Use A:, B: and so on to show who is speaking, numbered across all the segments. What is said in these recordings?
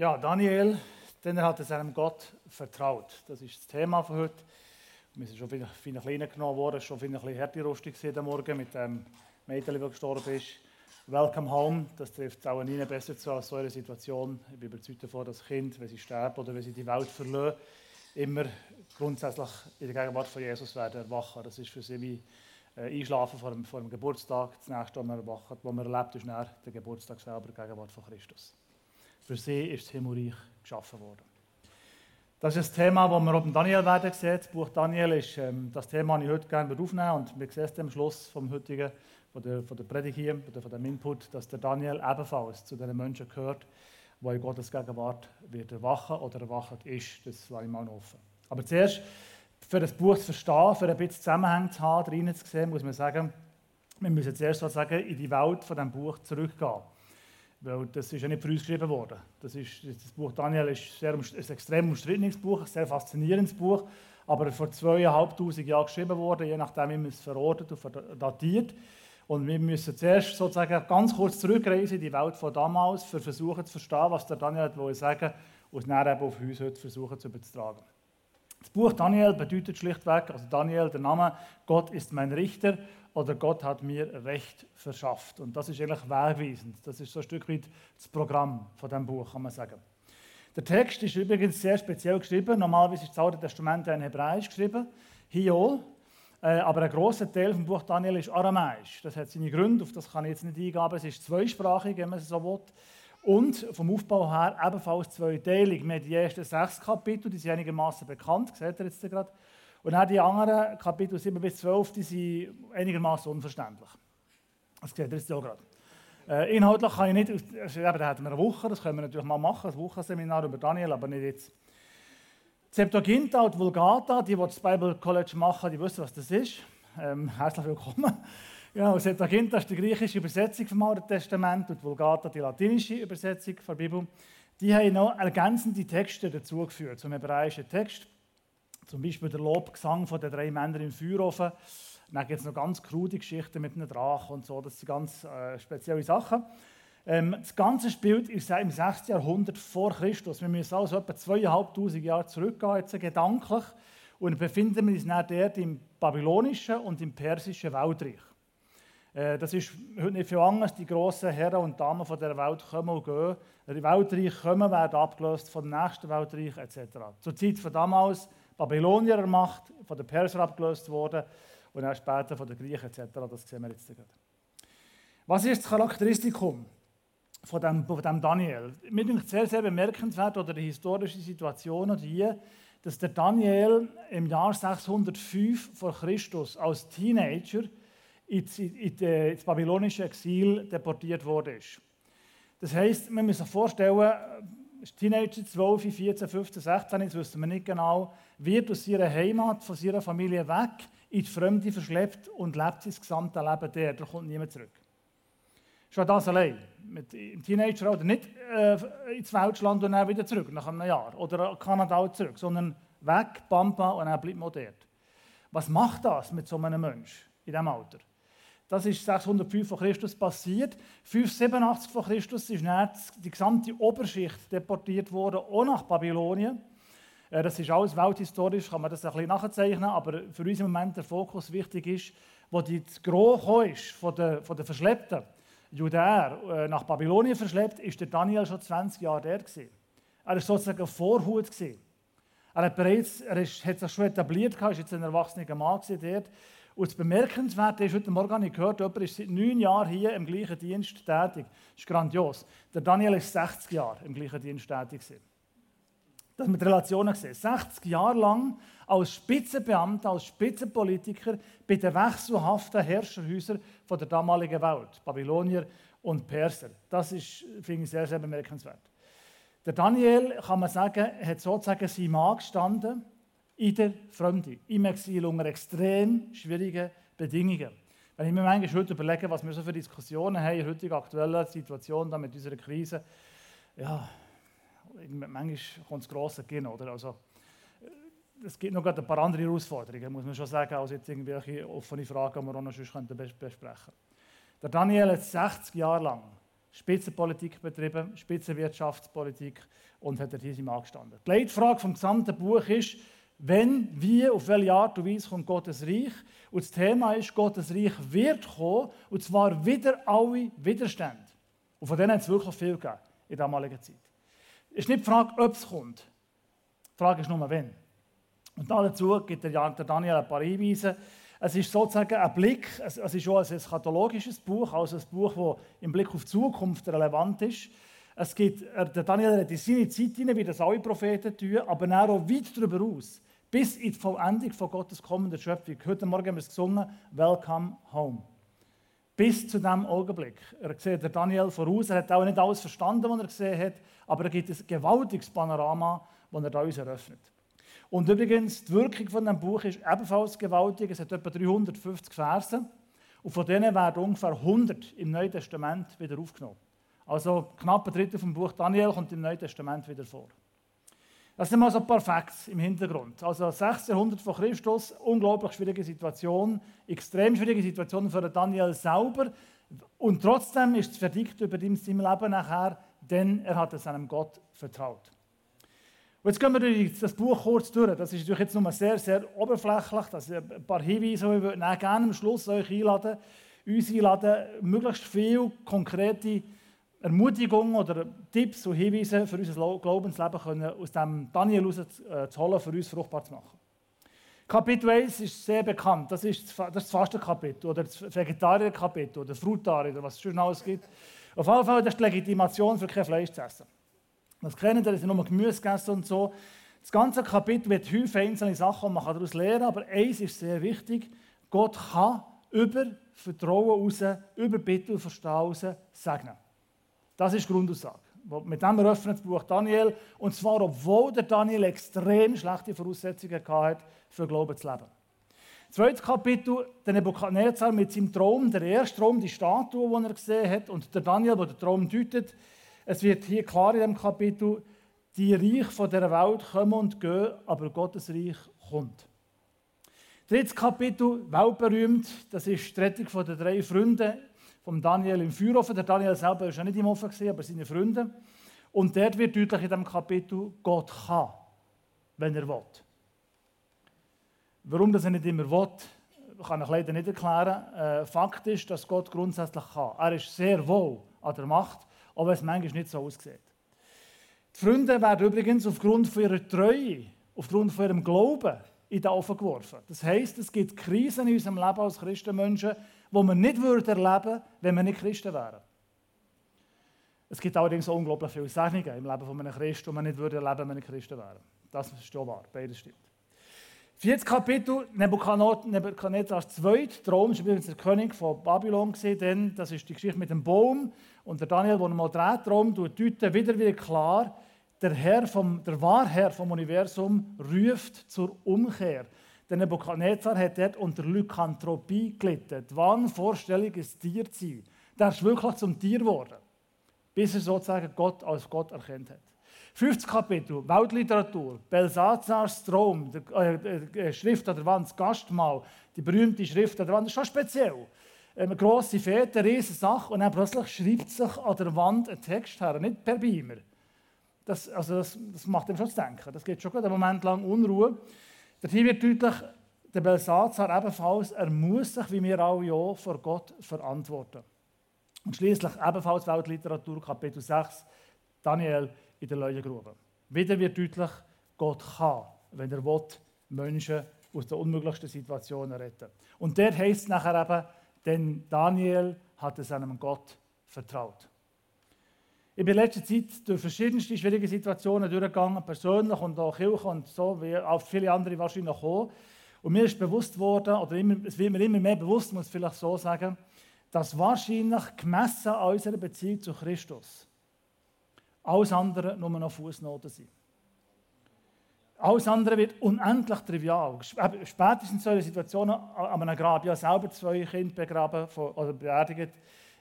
A: Ja, Daniel, denn hat er seinem Gott vertraut. Das ist das Thema von heute. Wir sind schon ein kleiner genommen worden, schon ein bisschen härter rustig heute Morgen mit dem Mädchen, das gestorben ist. Welcome home, das trifft auch nie besser zu als so eine Situation. Ich bin überzeugt davon, dass Kind, wenn sie sterben oder wenn sie die Welt verlieren, immer grundsätzlich in der Gegenwart von Jesus werden erwachen. Das ist für sie wie äh, Einschlafen vor dem, vor dem Geburtstag. Das nächste, was man erwacht, was man erlebt, ist der Geburtstag selber, die Gegenwart von Christus. Für sie ist das Himmelreich geschaffen worden. Das ist das Thema, das wir oben Daniel werden sehen. Das Buch Daniel ist ähm, das Thema, das ich heute gerne aufnehmen und wir sehen es am Schluss vom heutigen, von der, von der Predigt hier, von dem Input, dass der Daniel ebenfalls zu den Menschen gehört, die in Gottes Gegenwart wird erwachen oder erwacht ist. Das lasse ich mal offen. Aber zuerst, für das Buch zu verstehen, für ein bisschen Zusammenhang zu haben, zu sehen, muss man sagen, wir müssen zuerst sozusagen in die Welt von diesem Buch zurückgehen. Weil das ist ja nicht für uns geschrieben worden. Das, ist, das Buch Daniel ist sehr, ein extrem umstrittenes Buch, ein sehr faszinierendes Buch, aber vor zweieinhalbtausend Jahren geschrieben worden, je nachdem, wie man es verortet und datiert. Und wir müssen zuerst sozusagen ganz kurz zurückreisen in die Welt von damals, für versuchen zu verstehen, was der Daniel wollte sagen und es dann eben auf uns heute versuchen zu übertragen. Das Buch Daniel bedeutet schlichtweg, also Daniel, der Name, Gott ist mein Richter oder Gott hat mir Recht verschafft. Und das ist eigentlich wegweisend. Das ist so ein Stück weit das Programm von dem Buch, kann man sagen. Der Text ist übrigens sehr speziell geschrieben. Normalerweise ist das Alte Testament in Hebräisch geschrieben, Hiol. Äh, aber ein großer Teil vom Buch Daniel ist aramäisch. Das hat seine Gründe, auf das kann ich jetzt nicht eingehen. Es ist zweisprachig, wenn man es so will. Und vom Aufbau her ebenfalls zweiteilig. Wir haben die ersten sechs Kapitel, die sind einigermaßen bekannt, seht ihr jetzt gerade. Und auch die anderen, Kapitel 7 bis 12, die sind einigermaßen unverständlich. Das seht ihr jetzt auch gerade. Äh, inhaltlich kann ich nicht, also eben, da hatten wir eine Woche, das können wir natürlich mal machen, ein Wochenseminar über Daniel, aber nicht jetzt. Septuaginta und Vulgata, die, die das Bible College machen, die wissen, was das ist. Ähm, herzlich willkommen. Genau, Septuaginta ist die griechische Übersetzung vom Alten Testament und Vulgata die latinische Übersetzung der Bibel. Die haben noch ergänzende Texte dazugeführt zum hebräischen Text. Zum Beispiel der Lobgesang von den drei Männern im Feuerofen. Dann gibt es noch ganz krude Geschichten mit einem Drachen und so. Das sind ganz äh, spezielle Sachen. Ähm, das Ganze spielt im 6. Jahrhundert vor Christus. Wir müssen also etwa 2500 Jahre zurückgehen, jetzt gedanklich. Und befinden wir uns dann dort im babylonischen und im persischen Weltreich. Äh, das ist heute nicht viel anders. Die grossen Herren und Damen von der Welt kommen und gehen. Die Weltreich kommen, werden abgelöst vom nächsten Weltreich etc. Zur Zeit von damals Babylonier Macht, von den Persern abgelöst worden und dann später von den Griechen etc. Das sehen wir jetzt gerade. Was ist das Charakteristikum von dem, von dem Daniel? Mir ist sehr, sehr bemerkenswert oder die historische Situation oder die, dass der Daniel im Jahr 605 vor Christus als Teenager ins, babylonische Exil deportiert wurde. Das heißt, man muss sich vorstellen, Teenager, 12, 14, 15, 16, jetzt wissen wir nicht genau, wird aus ihrer Heimat, von ihrer Familie weg, in die Fremde verschleppt und lebt sein gesamte Leben der. Da kommt niemand zurück. Schon das allein. Mit im Teenageralter nicht äh, ins Weltland und dann wieder zurück, nach einem Jahr. Oder Kanada zurück, sondern weg, Pampa und dann bleibt man dort. Was macht das mit so einem Menschen in diesem Alter? Das ist 605 vor Christus passiert. 587 vor Christus ist dann die gesamte Oberschicht deportiert worden, auch nach Babylonien. Äh, das ist alles welthistorisch, kann man das ein bisschen nachzeichnen, aber für uns im Moment der Fokus wichtig ist, wo die Gros ist von den, von den verschleppten Judäer äh, nach Babylonien verschleppt, ist der Daniel schon 20 Jahre der gewesen. Er war sozusagen Vorhut gewesen. Er hat bereits, er ist, hat sich schon etabliert, ist jetzt ein erwachsener Mann dort. Und das Bemerkenswerte ist, heute Morgen habe ich gehört, jemand ist seit neun Jahren hier im gleichen Dienst tätig. Das ist grandios. Der Daniel ist 60 Jahre im gleichen Dienst tätig. Das mit Relationen gesehen. 60 Jahre lang als Spitzenbeamter, als Spitzenpolitiker bei den wechselhaften Herrscherhäusern der damaligen Welt, Babylonier und Perser. Das ist, finde ich, sehr, sehr bemerkenswert. Der Daniel, kann man sagen, hat sozusagen sein Mann gestanden in der Fremde, im Exil unter extrem schwierigen Bedingungen. Wenn ich mir manchmal heute überlege, was wir so für Diskussionen haben in der heutigen aktuellen Situation mit unserer Krise, ja, manchmal kommt es grosse gehen, oder? Also, es gibt noch ein paar andere Herausforderungen, muss man schon sagen, als jetzt irgendwelche offene Fragen, die wir auch noch besprechen könnten. Der Daniel hat 60 Jahre lang Spitzenpolitik betrieben, Spitzenwirtschaftspolitik und hat dort hier Mann gestanden. Die Leitfrage vom gesamten Buch ist, wenn, wie, auf welche Art und Weise kommt Gottes Reich? Und das Thema ist, Gottes Reich wird kommen, und zwar wieder alle Widerstände. Und von denen hat es wirklich viel gegeben in der damaligen Zeit. Es ist nicht die Frage, ob es kommt. Die Frage ist nur, wenn. Und dazu gibt der Daniel ein paar Hinweise. Es ist sozusagen ein Blick, es ist auch ein eschatologisches Buch, also ein Buch, das im Blick auf die Zukunft relevant ist. Es gibt, der Daniel hat in seine Zeit hinein, wie das alle Propheten tun, aber auch weit darüber aus, bis in die Vollendung von Gottes kommender Schöpfung. Heute Morgen haben wir es gesungen, Welcome Home. Bis zu diesem Augenblick. Er sieht der Daniel voraus, er hat auch nicht alles verstanden, was er gesehen hat, aber er gibt ein gewaltiges Panorama, das er uns eröffnet. Und übrigens, die Wirkung von diesem Buch ist ebenfalls gewaltig. Es hat etwa 350 Verse. Und von denen werden ungefähr 100 im Neuen Testament wieder aufgenommen. Also knapp ein Drittel vom Buch Daniel kommt im Neuen Testament wieder vor. Das sind mal so ein paar Facts im Hintergrund. Also 6. Jahrhundert vor Christus, unglaublich schwierige Situation, extrem schwierige Situation für Daniel selber. Und trotzdem ist es verdickt über ihm sein Leben nachher, denn er hat es seinem Gott vertraut. Und jetzt gehen wir das Buch kurz durch. Das ist natürlich jetzt nur sehr, sehr oberflächlich. Das sind ein paar Hinweise, die ich gerne am Schluss euch einladen, uns einladen, möglichst viel konkrete Ermutigungen oder Tipps und Hinweise für unser Glaubensleben können aus dem Daniel heraus äh, zu holen, für uns fruchtbar zu machen. Kapitel 1 ist sehr bekannt. Das ist das Fastenkapitel oder das Vegetarierkapitel oder das Frutarier oder was es schon alles gibt. Auf jeden Fall das ist die Legitimation für kein Fleisch zu essen. Das kennen ihr, das sind nur Gemüse gegessen und so. Das ganze Kapitel wird häufig einzelne Sachen und man kann daraus lernen, aber eins ist sehr wichtig. Gott kann über Vertrauen raus, über Bitten und Verstehen raus segnen. Das ist die Grundaussage. Mit dem eröffnet das Buch Daniel. Und zwar, obwohl der Daniel extrem schlechte Voraussetzungen hatte, für Glauben zu leben. Zweites Kapitel, der Nebuchadnezzar mit seinem Traum, der erste Traum, die Statue, die er gesehen hat, und der Daniel, der den Traum deutet, es wird hier klar in diesem Kapitel, die Reich von der Welt kommen und gehen, aber Gottes Reich kommt. Drittes Kapitel, weltberühmt, das ist die Rettung den drei Freunden von Daniel im Feuerofen. Der Daniel selber war ja nicht im Ofen, aber seine Freunde. Und dort wird deutlich in diesem Kapitel, Gott kann, wenn er will. Warum das er nicht immer will, kann ich leider nicht erklären. Äh, Fakt ist, dass Gott grundsätzlich kann. Er ist sehr wohl an der Macht, auch wenn es manchmal nicht so aussieht. Die Freunde werden übrigens aufgrund von ihrer Treue, aufgrund von ihrem Glauben in den Ofen geworfen. Das heisst, es gibt Krisen in unserem Leben als Christenmenschen, die wir nicht erleben würden, wenn wir nicht Christen wären. Es gibt allerdings unglaublich viele Segnungen im Leben von einem Christen, die wir nicht erleben würden, wenn wir nicht Christen wären. Das ist schon wahr, beides stimmt. Viertes Kapitel, Nebuchadnezzar II. Traum, ist übrigens der König von Babylon, denn das ist die Geschichte mit dem Baum. Und der Daniel, der mal dreht, Traum, tut wieder wieder klar, der, Herr vom, der Wahrherr vom Universum ruft zur Umkehr. Der Nebuchadnezzar hat dort unter Lykanthropie gelitten. Die Wahnvorstellung, ein Tier zu sein. Der ist wirklich zum Tier geworden, bis er sozusagen Gott als Gott erkannt hat. Fünftes Kapitel, Weltliteratur, Belsazars Traum, die äh, äh, Schrift an der Wand, das Gastmahl, die berühmte Schrift an der Wand, das ist schon speziell. Eine grosse eine riesige Sache und dann plötzlich schreibt sich an der Wand ein Text her, nicht per Beamer. Das, also das, das macht ihm schon zu denken. Das geht schon einen Moment lang Unruhe. Hier wird deutlich, der Belsazar ebenfalls, er muss sich, wie wir alle auch, vor Gott verantworten. Und schließlich ebenfalls Weltliteratur, Kapitel 6, Daniel in der Leuengrube. Wieder wird deutlich, Gott kann, wenn er will, Menschen aus den unmöglichsten Situationen retten. Und dort heißt nachher eben, denn Daniel hat es seinem Gott vertraut. Ich bin in letzter Zeit durch verschiedenste schwierige Situationen durchgegangen, persönlich und auch Kirche und so, wie auch viele andere wahrscheinlich auch. Und mir ist bewusst worden, oder immer, es wird mir immer mehr bewusst, muss ich vielleicht so sagen, dass wahrscheinlich gemessen an unserer Beziehung zu Christus alles andere nur noch Fußnoten sind. Alles andere wird unendlich trivial. Spätestens in solchen Situationen an einem Grab. Ich habe selber zwei Kinder begraben oder beerdigt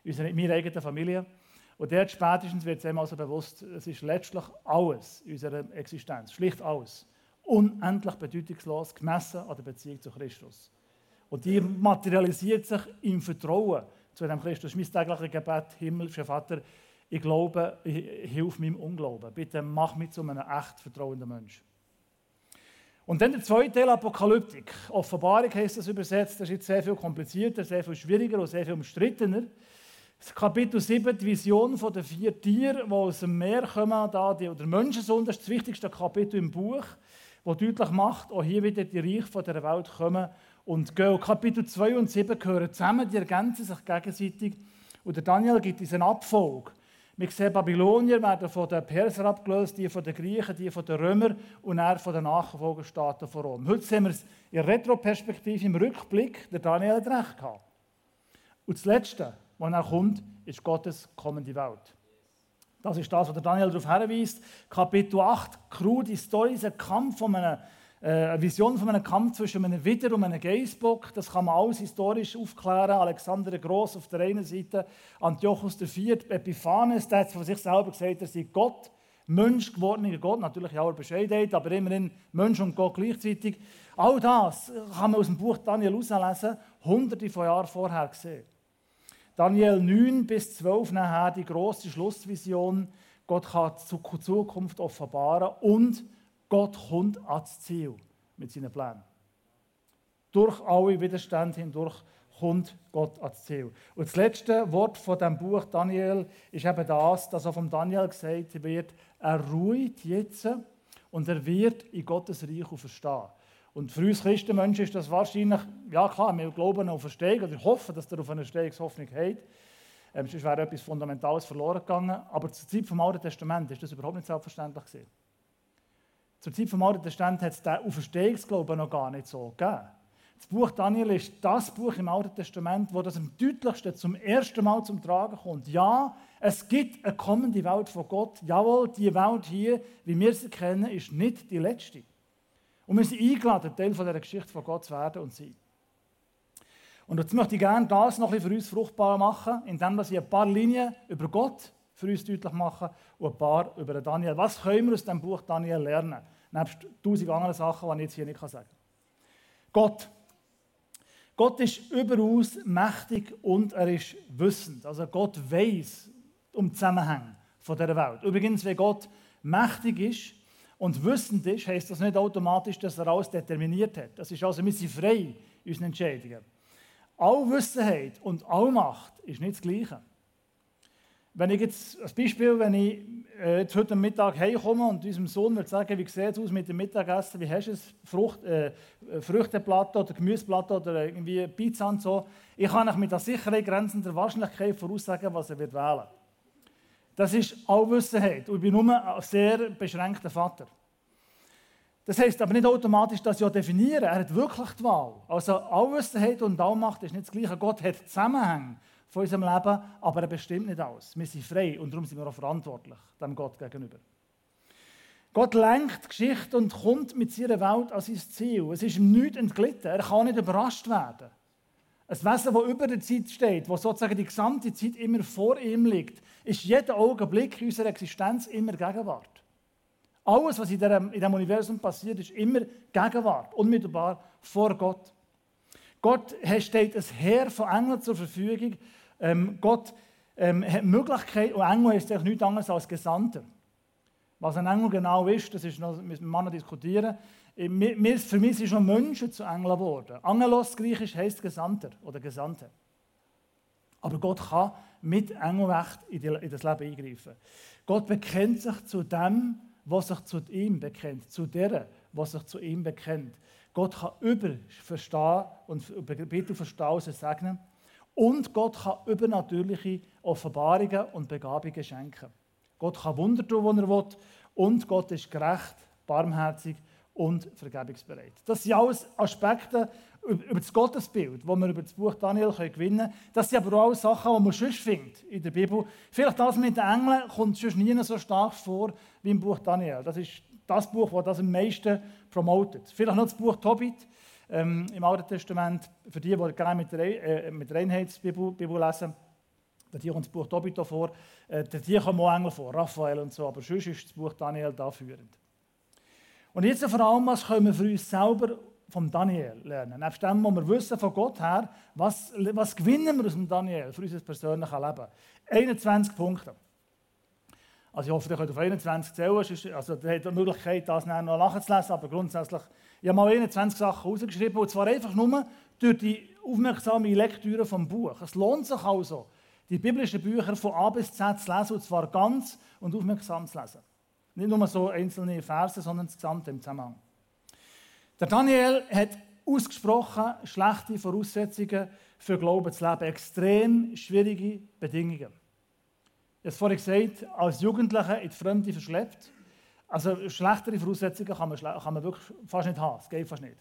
A: in meiner eigenen Familie. Und dort spätestens wird es einem also bewusst, es ist letztlich alles in unserer Existenz, schlicht alles, unendlich bedeutungslos gemessen an der Beziehung zu Christus. Und die materialisiert sich im Vertrauen zu dem Christus. Mein tägliches Gebet, himmlischer Vater, ich glaube, ich hilf meinem Unglauben. Bitte mach mich zu einem echt vertrauenden Menschen. Und dann der zweite Teil, Apokalyptik. Offenbarung heißt das übersetzt, das ist jetzt sehr viel komplizierter, sehr viel schwieriger und sehr viel umstrittener. Das Kapitel 7, die Vision den vier Tieren, die aus dem Meer kommen, da, die, oder Menschensohn, das ist das wichtigste Kapitel im Buch, das deutlich macht, auch hier wieder die Reiche von der Welt kommen und gehen. Kapitel 2 und 7 gehören zusammen, die ergänzen sich gegenseitig. Und der Daniel gibt uns eine Abfolge. Wir sehen, Babylonier werden von den Persern abgelöst, die von den Griechen, die von den Römern und er von den Nachfolgestaaten von Rom. Heute sehen wir es in Retroperspektive, im Rückblick, der Daniel hat recht gehabt. Und das Letzte, was er kommt, ist Gottes kommende Welt. Das ist das, was Daniel darauf hinweist. Kapitel 8, krude Story, ein Kampf von einem äh, eine Vision von einem Kampf zwischen einem Widder und einem Geissbock, das kann man alles historisch aufklären. Alexander der Groß auf der einen Seite, Antiochus IV, Epiphanes, der hat von sich selber gesagt, er sei Gott, Mensch gewordener Gott, natürlich in aller Bescheidenheit, aber immerhin Mensch und Gott gleichzeitig. All das kann man aus dem Buch Daniel herauslesen, hunderte von Jahren vorher gesehen. Daniel 9 bis 12 nachher die große Schlussvision, Gott kann die Zukunft offenbaren und Gott kommt ans Ziel mit seinen Plänen. Durch alle Widerstände hindurch kommt Gott ans Ziel. Und das letzte Wort von dem Buch Daniel ist eben das, dass auch von Daniel gesagt wird, er ruht jetzt und er wird in Gottes Reich verstehen. Und für uns Christenmenschen ist das wahrscheinlich, ja klar, wir glauben auf Verstehung oder hoffen, dass er auf eine Stehungshoffnung hat. Ähm, sonst wäre etwas Fundamentales verloren gegangen. Aber zur Zeit vom Alten Testament ist das überhaupt nicht selbstverständlich gewesen. Zur Zeit vom Alten Testament hat es den Auferstehungsglauben noch gar nicht so gegeben. Das Buch Daniel ist das Buch im Alten Testament, wo das am deutlichsten zum ersten Mal zum Tragen kommt. Ja, es gibt eine kommende Welt von Gott. Jawohl, die Welt hier, wie wir sie kennen, ist nicht die letzte. Und wir sind eingeladen, Teil dieser Geschichte von Gott zu werden und sein. Und jetzt möchte ich gerne das noch ein bisschen für uns fruchtbar machen, indem ich ein paar Linien über Gott für uns deutlich machen und ein paar über Daniel. Was können wir aus dem Buch Daniel lernen? Nebst tausend anderen Sachen, die ich jetzt hier nicht sagen kann. Gott. Gott ist überaus mächtig und er ist wissend. Also Gott weiß um Zusammenhänge dieser Welt. Übrigens, wenn Gott mächtig ist und wissend ist, heißt das nicht automatisch, dass er alles determiniert hat. Das ist also, wir sind frei in unseren Entscheidungen. Allwissenheit und Allmacht ist nicht das Gleiche. Wenn ich jetzt als Beispiel, wenn ich äh, jetzt heute Mittag heimkomme und unserem Sohn würde sagen, wie sieht es aus mit dem Mittagessen, wie hast du es, Frucht, äh, Früchteplatte oder Gemüseplatte oder irgendwie Pizza und so, ich kann mit der Sicherheit grenzender Wahrscheinlichkeit voraussagen, was er wird wählen Das ist Allwissenheit und ich bin nur ein sehr beschränkter Vater. Das heißt aber nicht automatisch, dass ich auch definiere, er hat wirklich die Wahl. Also Allwissenheit und Allmacht ist nicht das Gleiche. Gott hat Zusammenhänge von unserem Leben, aber er bestimmt nicht alles. Wir sind frei und darum sind wir auch verantwortlich dem Gott gegenüber. Gott lenkt die Geschichte und kommt mit seiner Welt an sein Ziel. Es ist ihm nichts entglitten. Er kann nicht überrascht werden. Ein Wesen, das über der Zeit steht, das sozusagen die gesamte Zeit immer vor ihm liegt, ist jeden Augenblick unserer Existenz immer Gegenwart. Alles, was in diesem Universum passiert, ist immer Gegenwart, unmittelbar vor Gott. Gott steht ein Heer von Engeln zur Verfügung, ähm, Gott ähm, hat Möglichkeit, und Engel ist eigentlich nichts anderes als Gesandter. Was ein Engel genau ist, das ist noch, müssen wir noch diskutieren. Äh, für mich sind schon Menschen zu Engeln geworden. Angelos, griechisch, heißt Gesandter oder Gesandte. Aber Gott kann mit Engelrecht in das Leben eingreifen. Gott bekennt sich zu dem, was sich zu ihm bekennt, zu der, was sich zu ihm bekennt. Gott kann über verstehen und bitte verstehen, segnen. Und Gott kann übernatürliche Offenbarungen und Begabungen schenken. Gott kann Wunder tun, wo er will. Und Gott ist gerecht, barmherzig und vergebungsbereit. Das sind alles Aspekte über das Gottesbild, wo wir über das Buch Daniel gewinnen können. Das sind aber auch Sachen, die man sonst findet in der Bibel. Vielleicht das mit den Engeln kommt sonst nie so stark vor wie im Buch Daniel. Das ist das Buch, das das am meisten promotet. Vielleicht noch das Buch Tobit ähm, im Alten Testament, für die, die gerne mit, äh, mit Reinheitsbibel Bibel lesen, hier kommt das Buch Tobit vor, äh, hier kommen auch Engel vor, Raphael und so, aber sonst ist das Buch Daniel da führend. Und jetzt vor allem, was können wir für uns selber vom Daniel lernen? Nebst dem, was wir wissen von Gott her, was, was gewinnen wir aus dem Daniel für unser persönliches Leben? 21 Punkte. Also ich hoffe, ihr könnt auf 21 zählen, also ihr habt die Möglichkeit, das noch nachzulesen, aber grundsätzlich, ich habe mal 21 Sachen rausgeschrieben, und zwar einfach nur durch die aufmerksame Lektüre vom Buch. Es lohnt sich also, die biblischen Bücher von A bis Z zu lesen, und zwar ganz und aufmerksam zu lesen. Nicht nur so einzelne Verse, sondern das Gesamte im Zusammenhang. Der Daniel hat ausgesprochen schlechte Voraussetzungen für Glauben zu leben, extrem schwierige Bedingungen. Ich habe es vorhin gesagt, als Jugendlicher in die Fremde verschleppt. Also schlechtere Voraussetzungen kann man, kann man wirklich fast nicht haben, es geht fast nicht.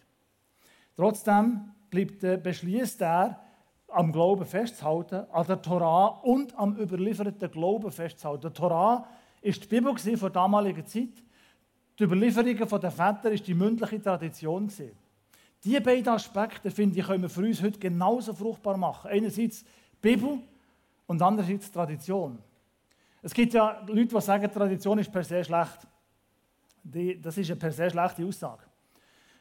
A: Trotzdem bleibt, äh, beschließt er, am Glauben festzuhalten, an der Torah und am überlieferten Glauben festzuhalten. Die Torah ist die Bibel der damaligen Zeit. Die Überlieferungen der Väter ist die mündliche Tradition. Diese beiden Aspekte, finde ich, können wir für uns heute genauso fruchtbar machen. Einerseits Bibel und andererseits Tradition. Es gibt ja Leute, die sagen, Tradition ist per se schlecht. das ist eine per se schlechte Aussage.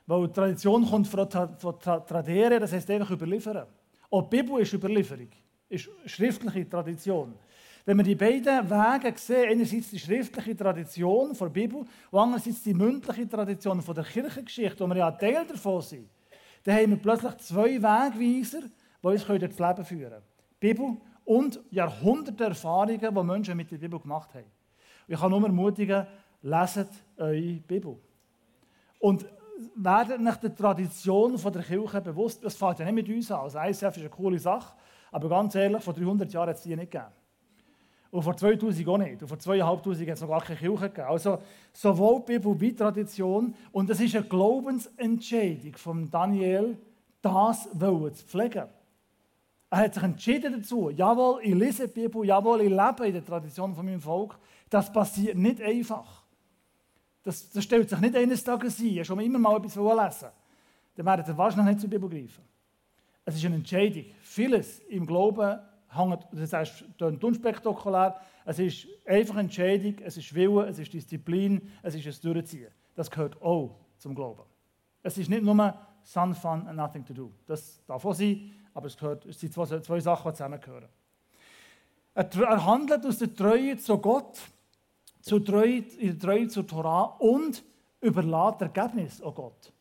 A: Weil Tradition kommt von, von Tradere, das heißt einfach überliefern. Auch die Bibel ist Überlieferung, ist schriftliche Tradition. Wenn wir die beiden Wege sehen, einerseits die schriftliche Tradition der Bibel und andererseits die mündliche Tradition der Kirchengeschichte, wo wir ja Teil davon sind, dann haben wir plötzlich zwei Wegweiser, die uns durch das Leben führen können. Bibel und Jahrhunderte Erfahrungen, die Menschen mit der Bibel gemacht haben. Ich kann nur ermutigen, leset eure Bibel. Und werdet nach der Tradition der Kirche bewusst. Das fällt ja nicht mit uns an. Also ICF ist eine coole Sache, aber ganz ehrlich, vor 300 Jahren hat es die nicht gegeben. Und vor 2000 auch nicht. Und vor 2500 hat es noch gar keine Kirche gegeben. Also sowohl Bibel wie Tradition. Und es ist eine Glaubensentscheidung von Daniel, das zu pflegen. Er hat sich entschieden dazu. Jawohl, ich lese die Bibel. Jawohl, ich lebe in der Tradition von meinem Volk. Das passiert nicht einfach. Das, das stellt sich nicht eines Tages ein. Schon immer mal etwas lesen Dann werdet ihr wahrscheinlich nicht zur Bibel greifen. Es ist eine Entscheidung. Vieles im Glauben hängt, das heißt, unspektakulär. Es ist einfach eine Entscheidung, es ist Wille, es ist Disziplin, es ist ein Durchziehen. Das gehört auch zum Glauben. Es ist nicht nur Sun, Fun and Nothing to Do. Das darf auch sein, aber es, gehört, es sind zwei, zwei Sachen, die zusammengehören. Er handelt aus der Treue zu Gott, zur Treue, in der Treue zur Torah und überlässt Ergebnis an Gott.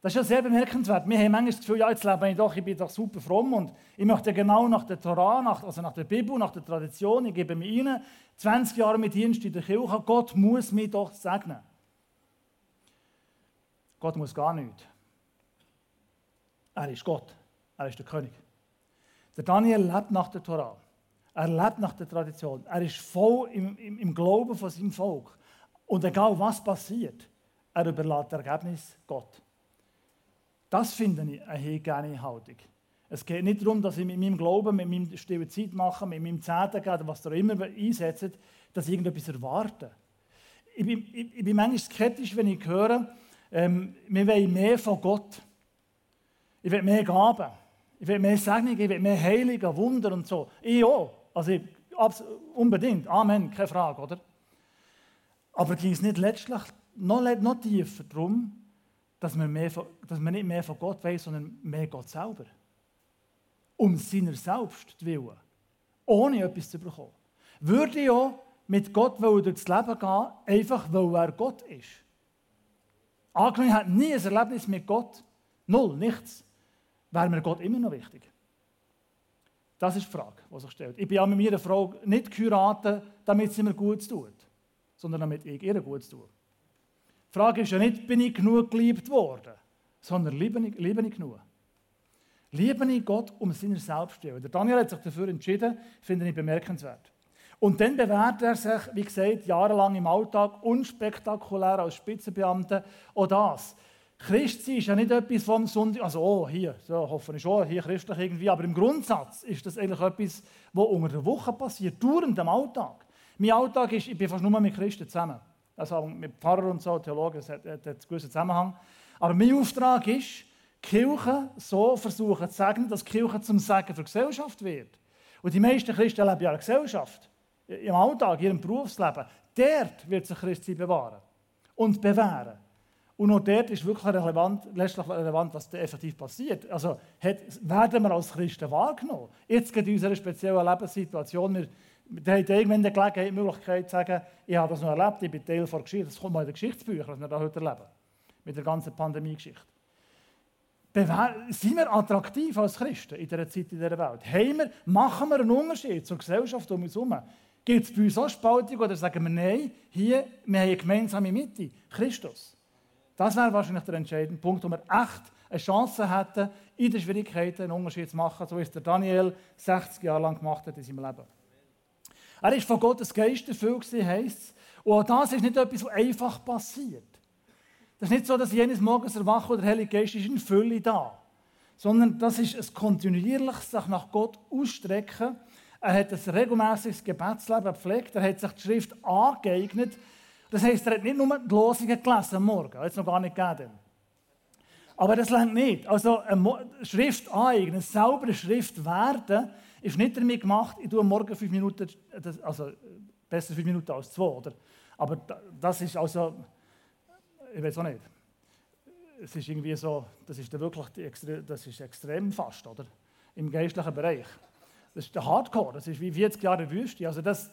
A: Das ist ja sehr bemerkenswert. Wir haben manchmal das Gefühl, ja, jetzt lebe ich doch, ich bin doch super fromm und ich möchte genau nach der Torah, nach, also nach der Bibel, nach der Tradition, ich gebe mir rein, 20 Jahre mit Dienst in der Kirche, Gott muss mich doch segnen. Gott muss gar nichts. Er ist Gott, er ist der König. Der Daniel lebt nach der Torah. Er lebt nach der Tradition. Er ist voll im, im, im Glauben von seinem Volk. Und egal was passiert, er überlässt das Ergebnis Gott. Das finde ich eine hegene Haltung. Es geht nicht darum, dass ich mit meinem Glauben, mit meinem stillen Zeit machen, mit meinem Zehnten oder was ihr immer einsetzt, dass ich irgendetwas erwarte. Ich bin, ich, ich bin manchmal skeptisch, wenn ich höre, ähm, wir wollen mehr von Gott. Ich will mehr Gaben. Ich will mehr Segnungen, ich will mehr Heilige, Wunder und so. Ich auch. Also ich, unbedingt. Amen, keine Frage, oder? Aber ging es nicht letztlich noch, noch tiefer darum, dass man, mehr von, dass man nicht mehr von Gott weiß, sondern mehr Gott selber. Um seiner selbst willen. Ohne etwas zu bekommen. Würde ich auch mit Gott durchs Leben gehen, einfach weil er Gott ist. Angenommen, ich hätte nie ein Erlebnis mit Gott, null, nichts, wäre mir Gott immer noch wichtig. Das ist die Frage, die sich stellt. Ich bin auch mit meiner Frau nicht geheiratet, damit sie mir gut tut, sondern damit ich ihr gut tue. Die Frage ist ja nicht, bin ich genug geliebt worden, sondern liebe ich, liebe ich genug? Liebe ich Gott um seiner selbst willen? Der Daniel hat sich dafür entschieden, finde ich bemerkenswert. Und dann bewährt er sich, wie gesagt, jahrelang im Alltag unspektakulär als Spitzenbeamter. Auch das. Christsein ist ja nicht etwas vom Sonntag, also oh, hier, so hoffe ich schon, hier christlich irgendwie, aber im Grundsatz ist das eigentlich etwas, was unter der Woche passiert, dauernd im Alltag. Mein Alltag ist, ich bin fast nur mit Christen zusammen also mit Pfarrer und so, Theologen, das hat, hat, einen gewissen Zusammenhang. Aber mein Auftrag ist, Kirche so versuchen zu sagen, dass Kirche zum Segen für Gesellschaft wird. Und die meisten Christen leben ja in der Gesellschaft, im Alltag, in ihrem Berufsleben. Dort wird sich Christi bewahren und bewähren. Und auch dort ist wirklich relevant, letztlich relevant, was da effektiv passiert. Also hat, werden wir als Christen wahrgenommen. Jetzt geht in unserer speziellen Lebenssituation, wir Da hat irgendwann die Gelegenheit, die Möglichkeit zu sagen, ich habe das noch erlebt, ich bin Teil der Geschichte. Das kommt mal in den Geschichtsbüchern, was wir da heute erleben. Mit der ganzen Pandemie-Geschichte. Sind wir attraktiv als Christen in dieser Zeit, in dieser Welt? Haben wir, machen wir einen Unterschied zur Gesellschaft um uns herum? Gibt es bei uns auch Spaltung oder sagen wir, nein, hier, wir haben eine gemeinsame Mitte, Christus. Das wäre wahrscheinlich der entscheidende Punkt, wo wir echt eine Chance hätten, in den Schwierigkeiten einen Unterschied zu machen, so wie es der Daniel 60 Jahre lang gemacht hat in seinem Leben. Er ist von Gottes Geist erfüllt, heisst es. Und auch das ist nicht etwas, was einfach passiert. Das ist nicht so, dass jenes Morgens erwache und der Heilige Geist ist in Fülle da. Sondern das ist ein kontinuierliches sich nach Gott ausstrecken. Er hat ein regelmäßiges Gebetsleben gepflegt. Er hat sich die Schrift angeeignet. Das heisst, er hat nicht nur die Losungen gelesen am Morgen. Jetzt noch gar nicht gegeben. Aber das längt nicht. Also eine Schrift aneignen, saubere Schrift werden, ist nicht damit gemacht, ich tue morgen fünf Minuten, also besser fünf Minuten als zwei, oder? Aber das ist also, ich weiß auch nicht. Es ist irgendwie so, das ist wirklich die, das ist extrem fast, oder? Im geistlichen Bereich. Das ist der Hardcore, das ist wie 40 Jahre Wüste. Also das,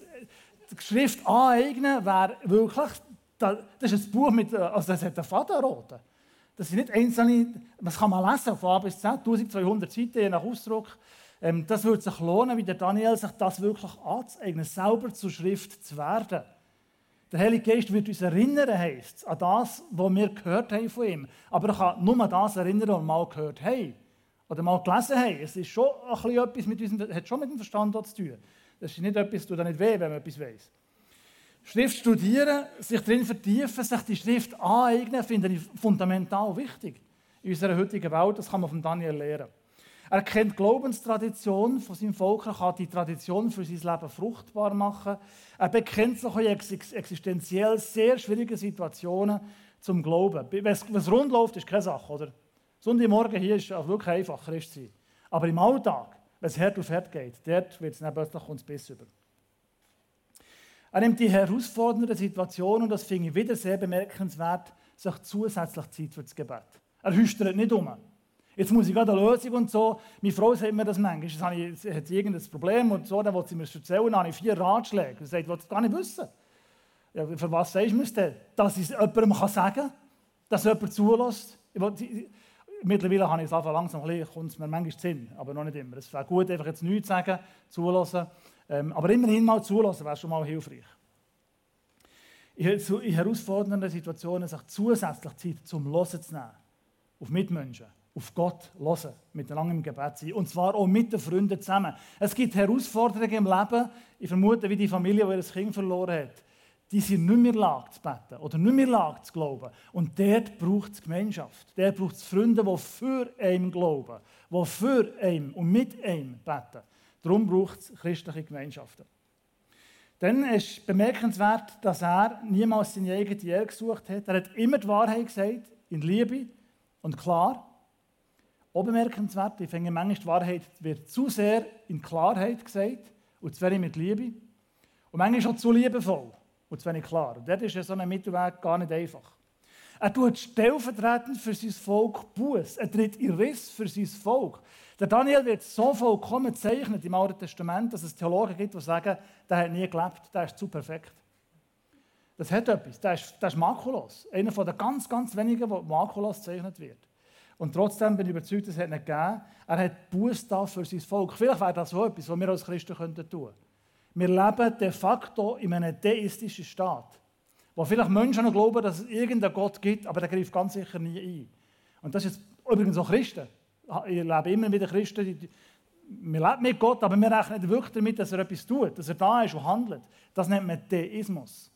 A: die Schrift aneignen wäre wirklich, das ist ein Buch mit, also das hat einen Fadenroten. Das sind nicht einzelne, was kann man lesen, von A bis Z, 1200 Seiten, je nach Ausdruck. Ähm, das würde sich lohnen, wie der Daniel sich das wirklich anzueignen, selber zur Schrift zu werden. Der Heilige Geist wird uns erinnern, heisst an das, was wir gehört haben von ihm. Aber er kann nur das erinnern, was wir mal gehört haben. Oder mal gelesen haben. Es ist schon ein bisschen etwas mit unserem, hat schon mit dem Verstand zu tun. Das ist nicht etwas, tut nicht weh, wenn man etwas weiß. Schrift studieren, sich darin vertiefen, sich die Schrift aneignen, finde ich fundamental wichtig in unserer heutigen Welt. Das kann man von Daniel lernen. Er kennt die Glaubenstradition von seinem Volk, er kann die Tradition für sein Leben fruchtbar machen. Er bekennt sich in existenziell sehr schwierigen Situationen zum Glauben. Was rund läuft, ist keine Sache, oder? Sonntagmorgen hier ist auch wirklich einfach, Christ sein. Aber im Alltag, es Herd auf Herd geht, dort wird es dann plötzlich uns über. Er nimmt die herausfordernden Situationen, und das finde ich wieder sehr bemerkenswert, sich zusätzlich Zeit für das Gebet. Er hüstert nicht um. Jetzt muss ich gerade eine Lösung und so. Meine Frau sagt mir das manchmal. Jetzt ich, hat sie irgendein Problem und so, dann will sie mir erzählen, dann habe ich vier Ratschläge. Sie sagt, ich will das gar nicht wissen. Ja, für was sagst du mir denn? Dass ich es jemandem sagen kann, dass jemand zulässt. Mittlerweile habe ich es einfach langsam, kommt es mir manchmal Sinn, aber noch nicht immer. Es wäre gut, einfach jetzt nichts zu sagen, zulassen. Ähm, aber immerhin mal zulassen wäre schon mal hilfreich. In herausfordernden Situationen sich zusätzlich Zeit zum Hören zu nehmen. Auf Mitmenschen, auf Gott hören, miteinander im Gebet sein. Und zwar auch mit den Freunden zusammen. Es gibt Herausforderungen im Leben. Ich vermute, wie die Familie, die ihr Kind verloren hat, die sind nicht mehr lag zu beten oder nicht mehr lag zu glauben. Und dort braucht es Gemeinschaft. Dort braucht es Freunde, die für einen glauben, die für einen und mit einem beten. Darum braucht es christliche Gemeinschaften. Dann ist bemerkenswert, dass er niemals seine eigene Ehre gesucht hat. Er hat immer die Wahrheit gesagt, in Liebe und klar. Auch bemerkenswert, ich finde manchmal, die Wahrheit wird zu sehr in Klarheit gesagt und wenig mit Liebe. Und manchmal auch zu liebevoll und zu wenig klar. Und dort ist ja so ein Mittelweg gar nicht einfach. Er tut stellvertretend für sein Volk Buß. Er tritt in Riss für sein Volk. Der Daniel wird so vollkommen gezeichnet im Alten Testament, dass es Theologen gibt, die sagen, der hat nie gelebt, der ist zu perfekt. Das hat etwas, der ist, der ist makulos. Einer von den ganz, ganz wenigen, der makulos gezeichnet wird. Und trotzdem bin ich überzeugt, es hat nicht gegeben. Er hat Buß da für sein Volk. Vielleicht wäre das so etwas, was wir als Christen tun könnten. Wir leben de facto in einem deistischen Staat, wo vielleicht Menschen noch glauben, dass es irgendeinen Gott gibt, aber der greift ganz sicher nie ein. Und das ist übrigens auch Christen ich lebe immer wieder Christen, die, wir leben mit Gott, aber wir rechnen wirklich damit, dass er etwas tut, dass er da ist und handelt. Das nennt man Theismus.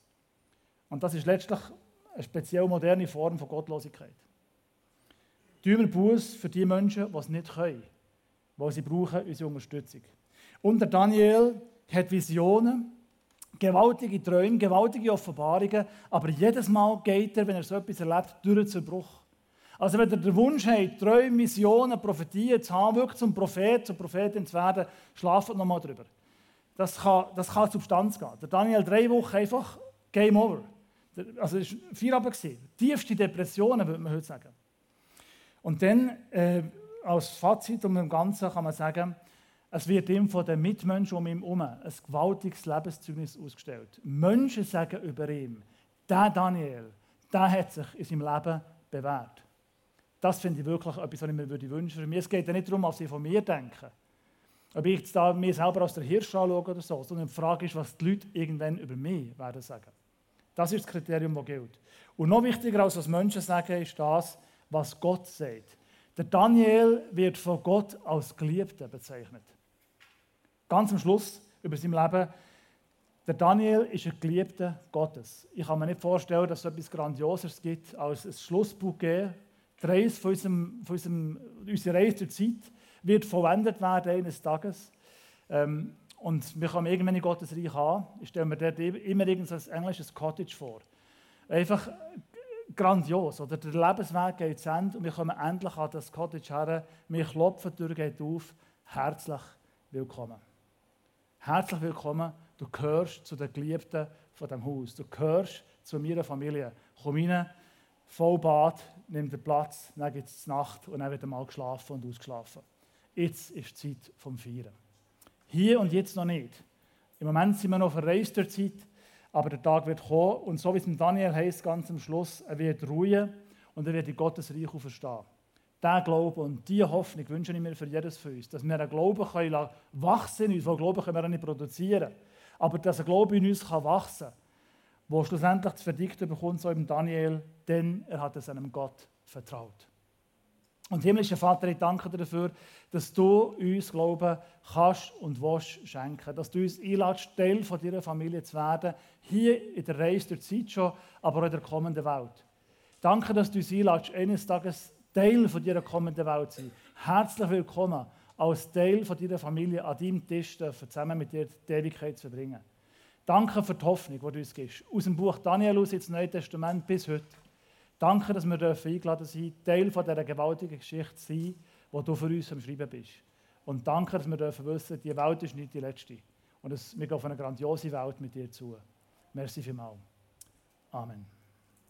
A: Und das ist letztlich eine speziell moderne Form von Gottlosigkeit. Wir Buß für die Menschen, die es nicht können, weil sie brauchen unsere Unterstützung. Und der Daniel hat Visionen, gewaltige Träume, gewaltige Offenbarungen, aber jedes Mal geht er, wenn er so etwas erlebt, durch den Bruch. Also wenn ihr den Wunsch habt, Träume, Visionen, Prophetien zu haben, wirklich zum Prophet, zur Prophetin zu werden, schlaft noch mal drüber. Das kann, das kann Substanz gehen. Der Daniel drei Wochen einfach Game Over. Also es war vier Abend. Tiefste Depressionen, würde man heute sagen. Und dann, äh, als Fazit um dem Ganzen kann man sagen, Es wird ihm von den Mitmenschen um ihn herum ein gewaltiges Lebenszeugnis ausgestellt. Menschen sagen über ihn, der Daniel, der hat sich in seinem Leben bewährt. Das finde ich wirklich etwas, was ich mir wünschen würde. Für mich, es geht ja nicht darum, was sie von mir denken. Ob ich jetzt da mir selber als der Hirsch anschaue oder so, sondern die Frage ist, was die Leute irgendwann über mich werden sagen. Das ist das Kriterium, das gilt. Und noch wichtiger als was Menschen sagen, ist das, was Gott sagt. Der Daniel wird von Gott als Geliebter bezeichnet. Ganz am Schluss über sein Leben. Der Daniel ist ein Geliebter Gottes. Ich kann mir nicht vorstellen, dass es etwas Grandioses gibt als ein Schlussbouquet. Die Reise von, unserem, von unserem, unsere Reise der Zeit wird verwendet werden eines Tages. Ähm, und wir kommen irgendwann in Gottes Reich an. Ich stelle mir dort immer irgendein englisches Cottage vor. Einfach grandios. Oder der Lebensweg geht zu Ende und wir kommen endlich an das Cottage her. Wir klopfen, die Tür geht auf. Herzlich willkommen. Herzlich willkommen. Du gehörst zu den Geliebten von dem Haus. Du gehörst zu meiner Familie. Komm rein, voll Bad, nimm den Platz, dann gibt es Nacht und dann wird mal geschlafen und ausgeschlafen. Jetzt ist die Zeit vom Feiern. Hier und jetzt noch nicht. Im Moment sind wir noch verreist der Zeit, aber der Tag wird kommen und so wie es in Daniel heißt, ganz am Schluss, er wird ruhen und er wird in Gottes Reich auferstehen. Der Glaube und diese Hoffnung wünsche ich mir für jedes von uns, dass wir einen Glauben können wachsen in uns, weil Glauben können wir nicht produzieren, aber dass ein Glaube in uns kann wachsen kann, wo schlussendlich das Verdickte bekommt, so im Daniel, denn er hat es seinem Gott vertraut. Und himmlischer Vater, ich danke dir dafür, dass du uns Glauben kannst und willst schenken. Dass du uns einladest, Teil von deiner Familie zu werden, hier in der Reise der Zeit schon, aber auch in der kommenden Welt. Danke, dass du uns einladest, eines Tages Teil von deiner kommenden Welt sein. Herzlich willkommen als Teil von deiner Familie an deinem Tisch dürfen, zusammen mit dir die Ewigkeit zu verbringen. Danke für die Hoffnung, die du uns gibst. Aus dem Buch Daniel aus ins Neue Testament bis heute. Danke, dass wir eingeladen sein Teil von dieser gewaltigen Geschichte zu sein, die du für uns am Schreiben bist. Und danke, dass wir dürfen wissen, die Welt ist nicht die letzte. Und wir gehen auf eine grandiose Welt mit dir zu. Merci vielmals. Amen.